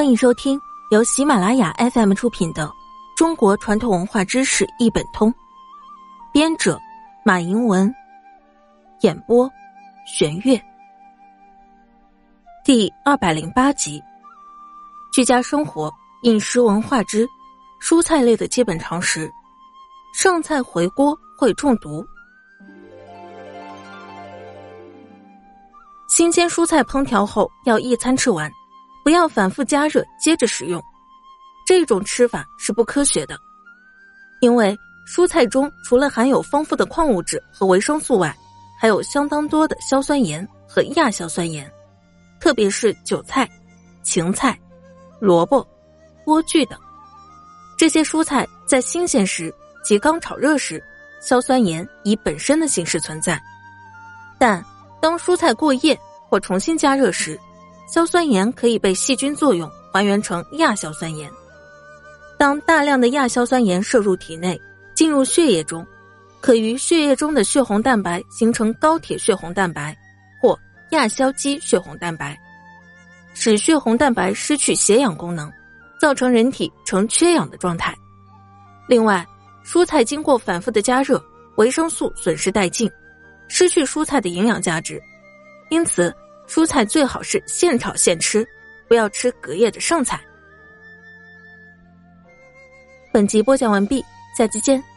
欢迎收听由喜马拉雅 FM 出品的《中国传统文化知识一本通》，编者马迎文，演播玄月。第二百零八集：居家生活饮食文化之蔬菜类的基本常识。剩菜回锅会中毒。新鲜蔬菜烹调后要一餐吃完。不要反复加热接着食用，这种吃法是不科学的。因为蔬菜中除了含有丰富的矿物质和维生素外，还有相当多的硝酸盐和亚硝酸盐，特别是韭菜、芹菜、萝卜、莴苣等这些蔬菜，在新鲜时及刚炒热时，硝酸盐以本身的形式存在，但当蔬菜过夜或重新加热时。硝酸盐可以被细菌作用还原成亚硝酸盐。当大量的亚硝酸盐摄入体内，进入血液中，可与血液中的血红蛋白形成高铁血红蛋白或亚硝基血红蛋白，使血红蛋白失去携氧功能，造成人体呈缺氧的状态。另外，蔬菜经过反复的加热，维生素损失殆尽，失去蔬菜的营养价值，因此。蔬菜最好是现炒现吃，不要吃隔夜的剩菜。本集播讲完毕，下期见。